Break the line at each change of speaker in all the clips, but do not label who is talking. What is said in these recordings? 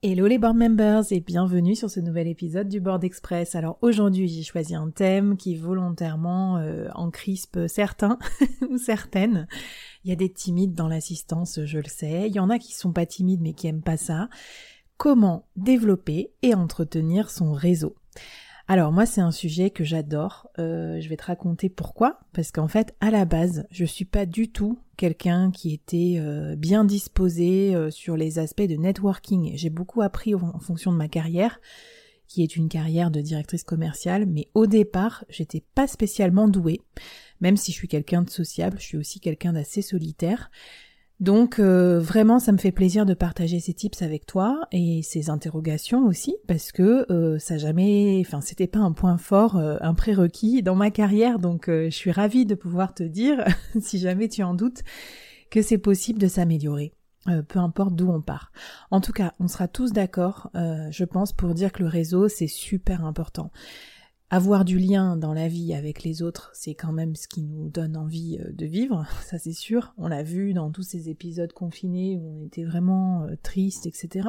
Hello les board members et bienvenue sur ce nouvel épisode du Board Express. Alors aujourd'hui j'ai choisi un thème qui volontairement euh, en crispe certains ou certaines. Il y a des timides dans l'assistance, je le sais. Il y en a qui sont pas timides mais qui aiment pas ça. Comment développer et entretenir son réseau? Alors moi c'est un sujet que j'adore. Euh, je vais te raconter pourquoi. Parce qu'en fait à la base je suis pas du tout quelqu'un qui était euh, bien disposé euh, sur les aspects de networking. J'ai beaucoup appris en fonction de ma carrière, qui est une carrière de directrice commerciale, mais au départ j'étais pas spécialement douée. Même si je suis quelqu'un de sociable, je suis aussi quelqu'un d'assez solitaire. Donc euh, vraiment, ça me fait plaisir de partager ces tips avec toi et ces interrogations aussi parce que euh, ça jamais, enfin c'était pas un point fort, euh, un prérequis dans ma carrière. Donc je suis ravie de pouvoir te dire, si jamais tu en doutes, que c'est possible de s'améliorer. peu importe d'où on part. En tout cas, on sera tous d'accord, je pense, pour dire que le réseau, c'est super important. Avoir du lien dans la vie avec les autres, c'est quand même ce qui nous donne envie euh, de vivre, ça c'est sûr. On l'a vu dans tous ces épisodes confinés où on était vraiment euh, triste, etc.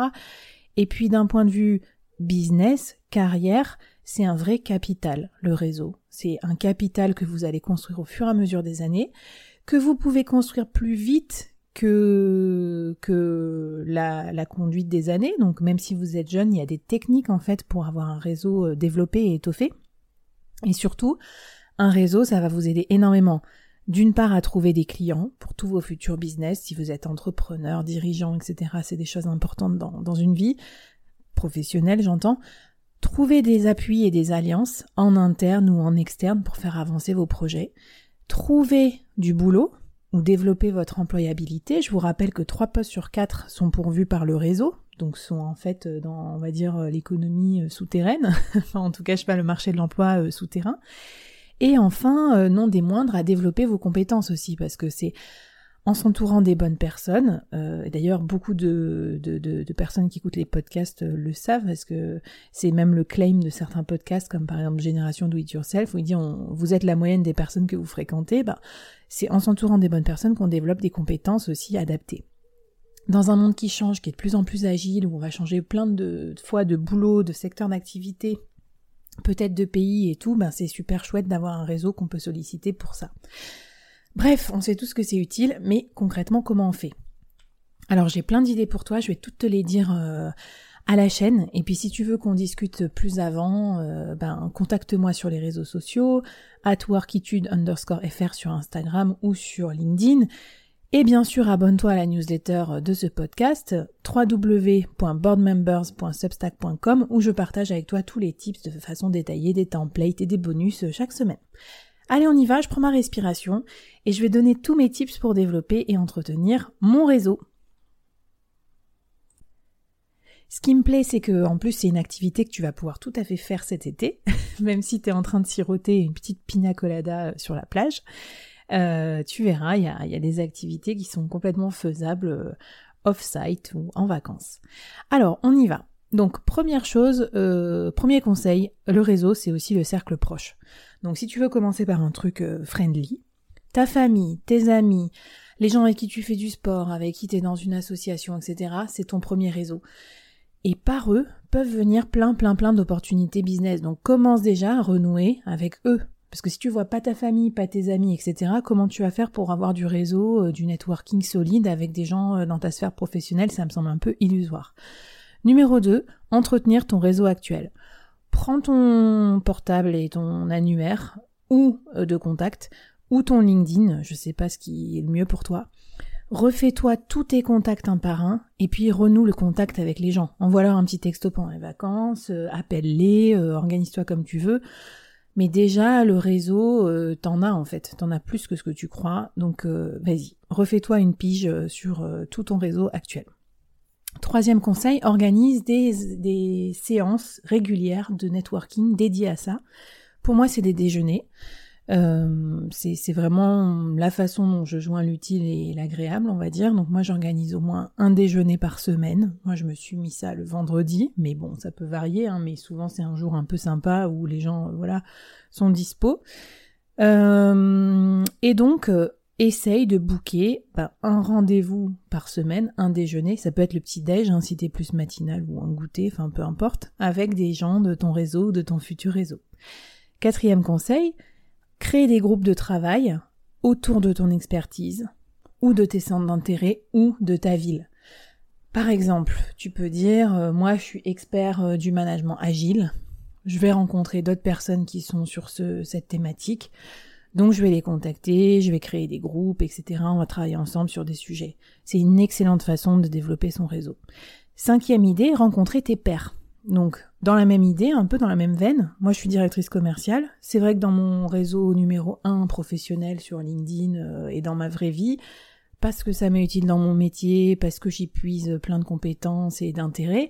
Et puis d'un point de vue business, carrière, c'est un vrai capital, le réseau. C'est un capital que vous allez construire au fur et à mesure des années, que vous pouvez construire plus vite que, la, la, conduite des années. Donc même si vous êtes jeune, il y a des techniques en fait pour avoir un réseau euh, développé et étoffé. Et surtout, un réseau, ça va vous aider énormément. D'une part, à trouver des clients pour tous vos futurs business, si vous êtes entrepreneur, dirigeant, etc. C'est des choses importantes dans, une vie professionnelle, j'entends. Trouver des appuis et des alliances en interne ou en externe pour faire avancer vos projets. Trouver du boulot ou développer votre employabilité. Je vous rappelle que trois postes sur quatre sont pourvus par le réseau, donc sont en fait euh, dans, on va dire, euh, l'économie euh, souterraine, enfin en tout cas, je sais pas, le marché de l'emploi souterrain. Et enfin, non des moindres, à développer vos compétences aussi, parce que c'est en s'entourant des bonnes personnes, euh, d'ailleurs beaucoup de, personnes qui écoutent les podcasts le savent, parce que c'est même le claim de certains podcasts, comme par exemple Génération Do It Yourself, où il dit vous êtes la moyenne des personnes que vous fréquentez, bah, c'est en s'entourant des bonnes personnes qu'on développe des compétences aussi adaptées dans un monde qui change, qui est de plus en plus agile, où on va changer plein de, fois de boulot, de secteur d'activité, peut-être de pays et tout, ben c'est super chouette d'avoir un réseau qu'on peut solliciter pour ça. Bref, on sait tous que c'est utile, mais concrètement, comment on fait? Alors j'ai plein d'idées pour toi, je vais toutes te les dire euh, à la chaîne, et puis si tu veux qu'on discute plus avant, euh, ben contacte-moi sur les réseaux sociaux, at underscore fr sur Instagram ou sur LinkedIn. Et bien sûr, abonne-toi à la newsletter de ce podcast www.boardmembers.substack.com où je partage avec toi tous les tips de façon détaillée, des templates et des bonus chaque semaine. Allez, on y va, je prends ma respiration et je vais donner tous mes tips pour développer et entretenir mon réseau. Ce qui me plaît, c'est que en plus c'est une activité que tu vas pouvoir tout à fait faire cet été, même si tu es en train de siroter une petite pina colada sur la plage. Euh, tu verras, il y a, des activités qui sont complètement faisables euh, off-site ou en vacances. Alors, on y va. Donc, première chose, euh, premier conseil, le réseau, c'est aussi le cercle proche. Donc, si tu veux commencer par un truc friendly, ta famille, tes amis, les gens avec qui tu fais du sport, avec qui tu es dans une association, etc., c'est ton premier réseau. Et par eux peuvent venir plein, plein, plein d'opportunités business. Donc commence déjà à renouer avec eux. Parce que si tu vois pas ta famille, pas tes amis, etc., comment tu vas faire pour avoir du réseau, euh, du networking solide avec des gens euh, dans ta sphère professionnelle? Ça me semble un peu illusoire. Numéro 2, entretenir ton réseau actuel. Prends ton portable et ton annuaire ou euh, de contact ou ton LinkedIn, je sais pas ce qui est le mieux pour toi. Refais-toi tous tes contacts un par un et puis renoue le contact avec les gens. Envoie-leur un petit texto pendant les vacances, appelle-les, organise-toi comme tu veux Mais déjà, le réseau, euh, t'en as en fait, t'en as plus que ce que tu crois. Donc euh, vas-y, refais-toi une pige euh, sur tout ton réseau actuel. Troisième conseil, organise des, des séances régulières de networking dédiées à ça. Pour moi, c'est des déjeuners. Euh, c'est vraiment la façon dont je joins l'utile et l'agréable, on va dire. Donc moi, j'organise au moins un déjeuner par semaine. Moi, je me suis mis ça le vendredi, mais bon, ça peut varier. Hein, mais souvent, c'est un jour un peu sympa où les gens, voilà, sont dispo. Euh, et donc, euh, essaye de booker bah, un rendez-vous par semaine, un déjeuner, ça peut être le petit déj hein, si t'es plus matinal ou un goûter, enfin peu importe, avec des gens de ton réseau ou de ton futur réseau. Quatrième conseil, Crée des groupes de travail autour de ton expertise, ou de tes centres d'intérêt, ou de ta ville. Par exemple, tu peux dire, euh, moi je suis expert euh, du management agile, je vais rencontrer d'autres personnes qui sont sur ce, cette thématique, donc je vais les contacter, je vais créer des groupes, etc. On va travailler ensemble sur des sujets. C'est une excellente façon de développer son réseau. Cinquième idée, rencontrer tes pairs. Donc, dans la même idée, un peu dans la même veine, moi je suis directrice commerciale. C'est vrai que dans mon réseau numéro 1 professionnel sur LinkedIn euh, et dans ma vraie vie, parce que ça m'est utile dans mon métier, parce que j'y puise plein de compétences et d'intérêts,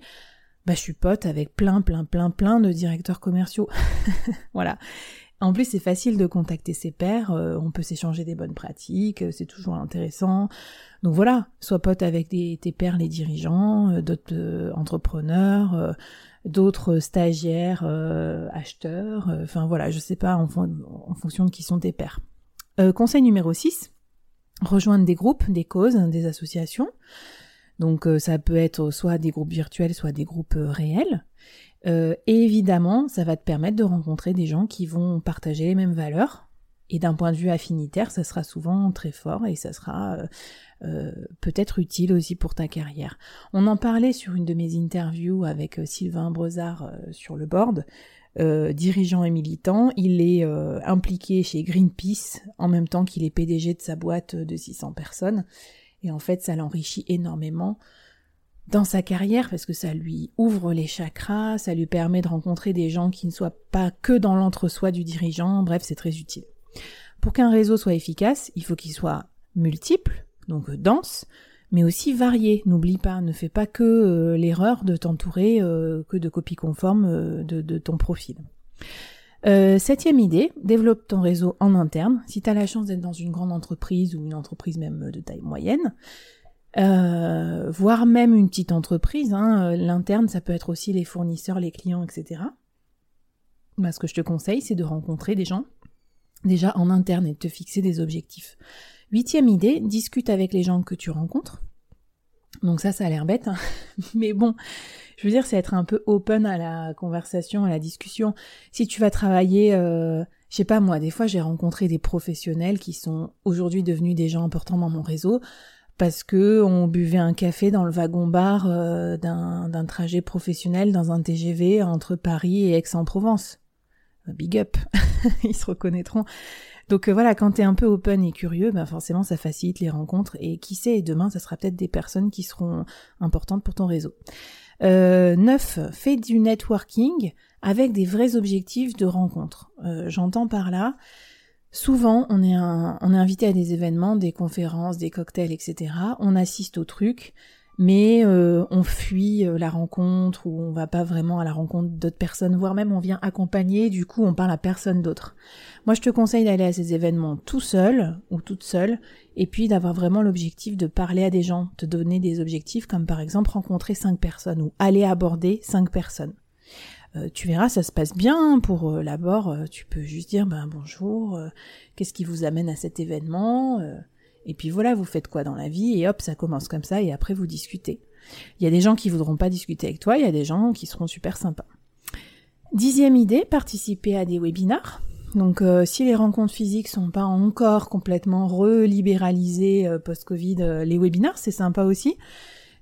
bah je suis pote avec plein, plein, plein, plein de directeurs commerciaux. voilà. En plus, c'est facile de contacter ses pairs, euh, on peut s'échanger des bonnes pratiques, euh, c'est toujours intéressant. Donc voilà, sois pote avec tes pairs, les dirigeants, d'autres entrepreneurs, d'autres stagiaires, euh, acheteurs, euh, enfin voilà, je sais pas en, fonction de qui sont tes pairs. Euh, conseil numéro 6, rejoindre des groupes, des causes, des associations. Donc ça peut être soit des groupes virtuels, soit des groupes réels. Et évidemment, ça va te permettre de rencontrer des gens qui vont partager les mêmes valeurs, et d'un point de vue affinitaire, ça sera souvent très fort et ça sera euh, euh, peut-être utile aussi pour ta carrière. On en parlait sur une de mes interviews avec euh, Sylvain Brezard sur le board. dirigeant et militant, il est impliqué chez Greenpeace en même temps qu'il est PDG de sa boîte de 600 personnes. Et en fait, ça l'enrichit énormément dans sa carrière parce que ça lui ouvre les chakras, ça lui permet de rencontrer des gens qui ne soient pas que dans l'entre-soi du dirigeant, bref, c'est très utile. Pour qu'un réseau soit efficace, il faut qu'il soit multiple, donc dense, mais aussi varié. N'oublie pas, ne fais pas que euh, l'erreur de t'entourer euh, que de copies conformes euh, de, ton profil. septième idée, développe ton réseau en interne. Si tu as la chance d'être dans une grande entreprise ou une entreprise même de taille moyenne, voire même une petite entreprise, hein, l'interne ça peut être aussi les fournisseurs, les clients, etc. Bah, ce que je te conseille, c'est de rencontrer des gens déjà en interne et de te fixer des objectifs. Huitième idée, discute avec les gens que tu rencontres. Donc ça, ça a l'air bête, hein. mais bon, je veux dire, c'est être un peu open à la conversation, à la discussion. Si tu vas travailler, euh, je sais pas moi, des fois j'ai rencontré des professionnels qui sont aujourd'hui devenus des gens importants dans mon réseau parce que on buvait un café dans le wagon-bar euh, d'un trajet professionnel dans un TGV entre Paris et Aix-en-Provence. Big up, ils se reconnaîtront. Donc euh, voilà, quand tu es un peu open et curieux, ben forcément ça facilite les rencontres et qui sait, demain ça sera peut-être des personnes qui seront importantes pour ton réseau. Euh, 9. Fais du networking avec des vrais objectifs de rencontre. Euh, j'entends par là, souvent on est, invité à des événements, des conférences, des cocktails, etc. On assiste au truc, mais euh, on fuit euh, la rencontre ou on va pas vraiment à la rencontre d'autres personnes, voire même on vient accompagner, du coup on parle à personne d'autre. Moi je te conseille d'aller à ces événements tout seul ou toute seule, et puis d'avoir vraiment l'objectif de parler à des gens, te donner des objectifs comme par exemple rencontrer cinq personnes ou aller aborder cinq personnes. Euh, tu verras, ça se passe bien pour l'abord. tu peux juste dire ben bonjour, qu'est-ce qui vous amène à cet événement et puis voilà, vous faites quoi dans la vie, et hop, ça commence comme ça, et après vous discutez. Il y a des gens qui voudront pas discuter avec toi, il y a des gens qui seront super sympas. Dixième idée, participer à des webinars. Donc euh, si les rencontres physiques sont pas encore complètement relibéralisées euh, post-Covid, euh, les webinars, c'est sympa aussi.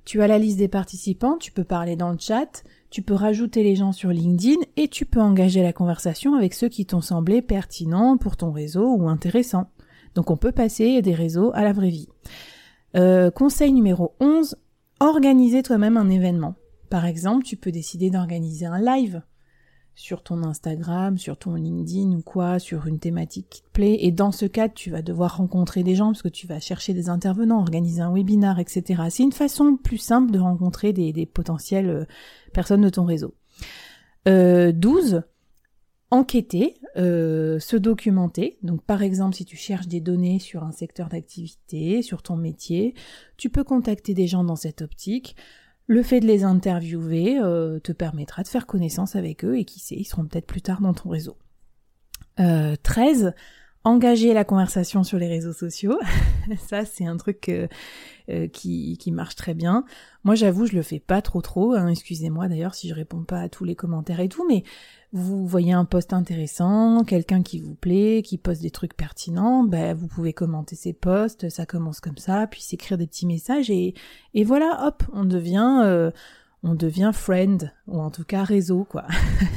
Tu as la liste des participants, tu peux parler dans le chat, tu peux rajouter les gens sur LinkedIn et tu peux engager la conversation avec ceux qui t'ont semblé pertinents pour ton réseau ou intéressants. Donc on peut passer des réseaux à la vraie vie. Euh, conseil numéro 11, organiser toi-même un événement. Par exemple, tu peux décider d'organiser un live sur ton Instagram, sur ton LinkedIn ou quoi, sur une thématique qui te plaît. Et dans ce cas, tu vas devoir rencontrer des gens parce que tu vas chercher des intervenants, organiser un webinar, etc. C'est une façon plus simple de rencontrer des, potentielles euh, personnes de ton réseau. Euh, 12. Enquêter, euh, se documenter. Donc par exemple, si tu cherches des données sur un secteur d'activité, sur ton métier, tu peux contacter des gens dans cette optique. Le fait de les interviewer euh, te permettra de faire connaissance avec eux et qui sait, ils seront peut-être plus tard dans ton réseau. Euh, 13. Engager la conversation sur les réseaux sociaux. Ça, c'est un truc euh, qui, qui, marche très bien. Moi, j'avoue, je le fais pas trop trop. Hein. Excusez-moi d'ailleurs si je réponds pas à tous les commentaires et tout, mais vous voyez un post intéressant, quelqu'un qui vous plaît, qui poste des trucs pertinents, ben vous pouvez commenter ces posts, ça commence comme ça, puis s'écrire des petits messages et, et voilà, hop, on devient euh, on devient friend ou en tout cas réseau quoi.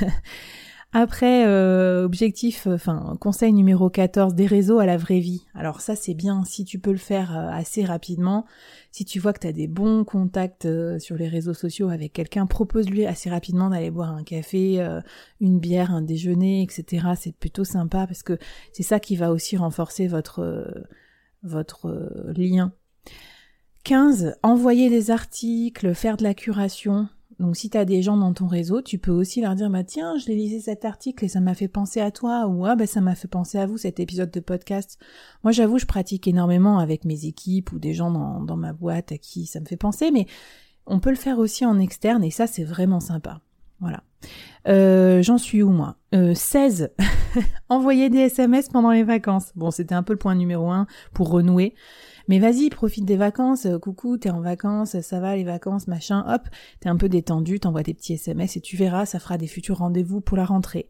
Après, euh, objectif, euh, enfin, conseil numéro 14, des réseaux à la vraie vie. Alors ça, c'est bien si tu peux le faire euh, assez rapidement. Si tu vois que tu as des bons contacts sur les réseaux sociaux avec quelqu'un, propose-lui assez rapidement d'aller boire un café, une bière, un déjeuner, etc. C'est plutôt sympa parce que c'est ça qui va aussi renforcer votre, votre lien. 15. Envoyer des articles, faire de la curation. Donc si tu as des gens dans ton réseau, tu peux aussi leur dire bah tiens, je lisé cet article et ça m'a fait penser à toi ou ah bah ça m'a fait penser à vous cet épisode de podcast. Moi j'avoue, je pratique énormément avec mes équipes ou des gens dans ma boîte à qui ça me fait penser, mais on peut le faire aussi en externe et ça c'est vraiment sympa. Voilà. Euh, J'en suis où moi? Euh, 16. Envoyer des SMS pendant les vacances. Bon, c'était un peu le point numéro un pour renouer. Mais vas-y, profite des vacances, euh, coucou, t'es en vacances, ça va les vacances, machin, hop, t'es un peu détendu, t'envoies des petits SMS et tu verras, ça fera des futurs rendez-vous pour la rentrée.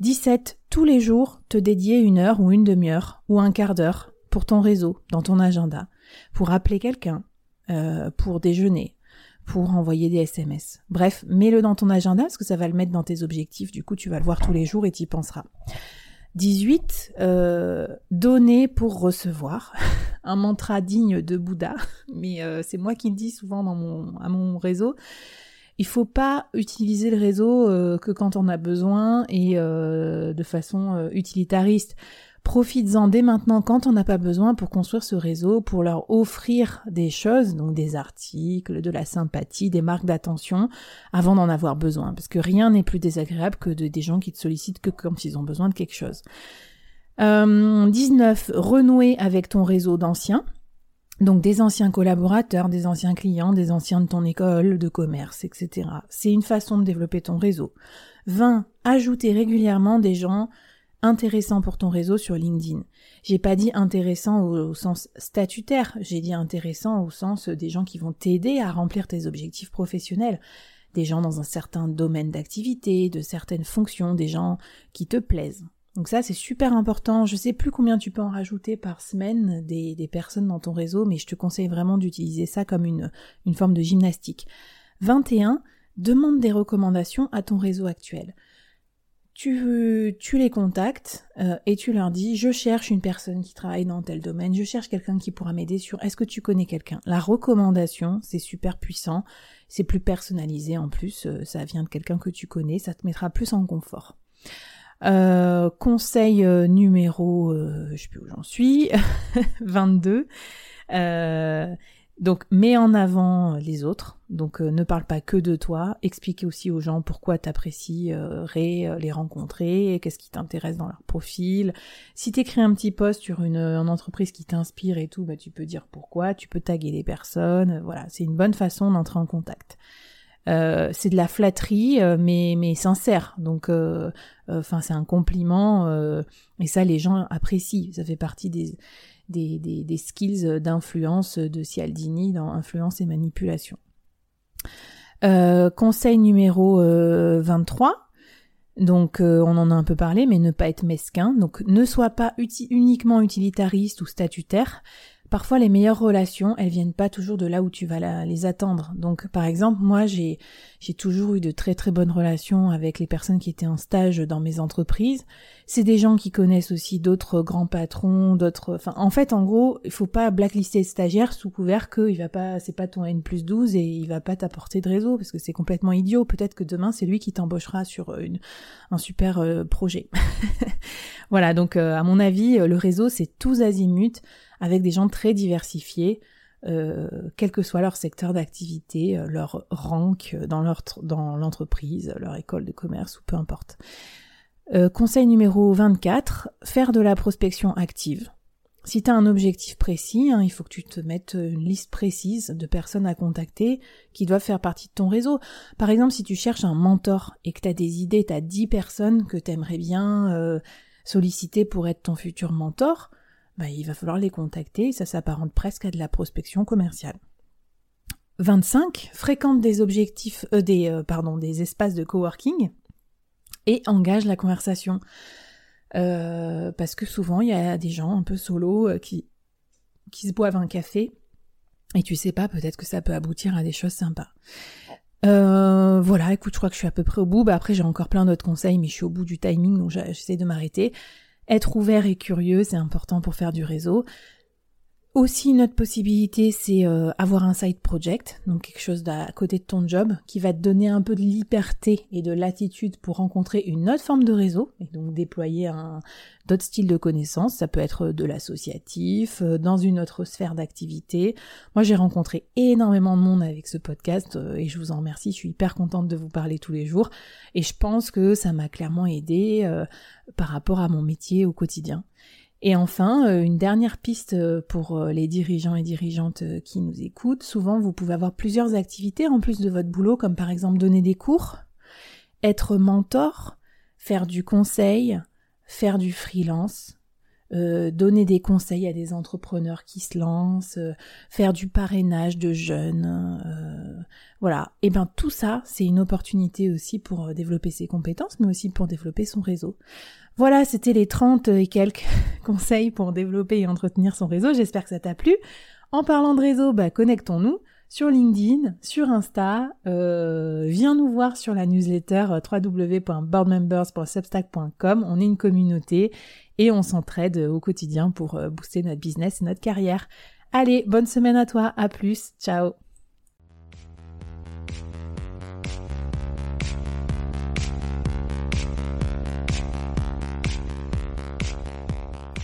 17. Tous les jours, te dédier une heure ou une demi-heure ou un quart d'heure pour ton réseau, dans ton agenda, pour appeler quelqu'un, euh, pour déjeuner, pour envoyer des SMS. Bref, mets-le dans ton agenda parce que ça va le mettre dans tes objectifs, du coup tu vas le voir tous les jours et t'y penseras. 18. Euh, donner pour recevoir. Un mantra digne de Bouddha, mais euh, c'est moi qui le dis souvent dans mon, à mon réseau. Il faut pas utiliser le réseau euh, que quand on a besoin et de façon utilitariste. Profites-en dès maintenant quand on n'a pas besoin pour construire ce réseau, pour leur offrir des choses, donc des articles, de la sympathie, des marques d'attention, avant d'en avoir besoin. Parce que rien n'est plus désagréable que de, des gens qui te sollicitent que quand ils ont besoin de quelque chose. Euh, 19. Renouer avec ton réseau d'anciens. Donc des anciens collaborateurs, des anciens clients, des anciens de ton école de commerce, etc. C'est une façon de développer ton réseau. 20. Ajouter régulièrement des gens intéressant pour ton réseau sur LinkedIn. J'ai pas dit intéressant au, sens statutaire, j'ai dit intéressant au sens des gens qui vont t'aider à remplir tes objectifs professionnels, des gens dans un certain domaine d'activité, de certaines fonctions, des gens qui te plaisent. Donc ça c'est super important, je sais plus combien tu peux en rajouter par semaine des, personnes dans ton réseau, mais je te conseille vraiment d'utiliser ça comme une, une forme de gymnastique. 21. Demande des recommandations à ton réseau actuel tu, les contactes euh, et tu leur dis je cherche une personne qui travaille dans tel domaine, je cherche quelqu'un qui pourra m'aider sur est-ce que tu connais quelqu'un? La recommandation, c'est super puissant, c'est plus personnalisé en plus, euh, ça vient de quelqu'un que tu connais, ça te mettra plus en confort. Euh, conseil numéro, je sais plus où j'en suis, 22. Donc mets en avant les autres, donc euh, ne parle pas que de toi, explique aussi aux gens pourquoi t'apprécierais euh, les rencontrer, qu'est-ce qui t'intéresse dans leur profil. Si t'écris un petit post sur une, entreprise qui t'inspire et tout, bah tu peux dire pourquoi, tu peux taguer les personnes, voilà, c'est une bonne façon d'entrer en contact. Euh, c'est de la flatterie, mais mais sincère. Donc, enfin, c'est un compliment, et ça, les gens apprécient. Ça fait partie des des, des, skills d'influence de Cialdini dans influence et manipulation. Euh, conseil numéro 23. Euh, donc euh, on en a un peu parlé, mais ne pas être mesquin. Donc ne sois pas uniquement utilitariste ou statutaire. Parfois les meilleures relations, elles viennent pas toujours de là où tu vas les attendre. Donc par exemple, moi j'ai toujours eu de très très bonnes relations avec les personnes qui étaient en stage dans mes entreprises. c'est des gens qui connaissent aussi d'autres grands patrons, d'autres. Enfin, en fait, en gros, il faut pas blacklister le stagiaire sous couvert que il va pas, c'est pas ton N plus 12 et il va pas t'apporter de réseau parce que c'est complètement idiot. Peut-être que demain c'est lui qui t'embauchera sur une, un super euh, projet. voilà. Donc, euh, à mon avis, le réseau c'est tous azimuts avec des gens très diversifiés. Euh, quel que soit leur secteur d'activité, leur rank dans leur dans l'entreprise, leur école de commerce ou peu importe. Euh, conseil numéro 24, faire de la prospection active. Si tu as un objectif précis, hein, il faut que tu te mettes une liste précise de personnes à contacter qui doivent faire partie de ton réseau. Par exemple, si tu cherches un mentor et que tu as des idées, tu as 10 personnes que tu aimerais bien euh, solliciter pour être ton futur mentor, bah, il va falloir les contacter, ça s'apparente presque à de la prospection commerciale. 25. Fréquente des objectifs, euh, des, pardon, des espaces de coworking et engage la conversation. Euh, parce que souvent, il y a des gens un peu solo euh, qui, qui se boivent un café et tu sais pas, peut-être que ça peut aboutir à des choses sympas. Euh, voilà, écoute, je crois que je suis à peu près au bout. Bah, après, j'ai encore plein d'autres conseils, mais je suis au bout du timing, donc j'essaie de m'arrêter. Être ouvert et curieux, c'est important pour faire du réseau. Aussi, une autre possibilité, c'est euh, avoir un side project, donc quelque chose à côté de ton job, qui va te donner un peu de liberté et de latitude pour rencontrer une autre forme de réseau, et donc déployer un, d'autres styles de connaissances. Ça peut être de l'associatif, euh, dans une autre sphère d'activité. Moi, j'ai rencontré énormément de monde avec ce podcast, euh, et je vous en remercie. Je suis hyper contente de vous parler tous les jours, et je pense que ça m'a clairement aidé par rapport à mon métier au quotidien. Et enfin, euh, une dernière piste euh, pour euh, les dirigeants et dirigeantes qui nous écoutent. Souvent, vous pouvez avoir plusieurs activités en plus de votre boulot, comme par exemple donner des cours, être mentor, faire du conseil, faire du freelance, donner des conseils à des entrepreneurs qui se lancent, faire du parrainage de jeunes, voilà. Et ben tout ça, c'est une opportunité aussi pour développer ses compétences, mais aussi pour développer son réseau. Voilà, c'était les 30 et quelques conseils pour développer et entretenir son réseau. J'espère que ça t'a plu. En parlant de réseau, bah, connectons-nous sur LinkedIn, sur Insta. Euh, viens nous voir sur la newsletter euh, www.boardmembers.substack.com. On est une communauté et on s'entraide au quotidien pour euh, booster notre business et notre carrière. Allez, bonne semaine à toi. À plus. Ciao.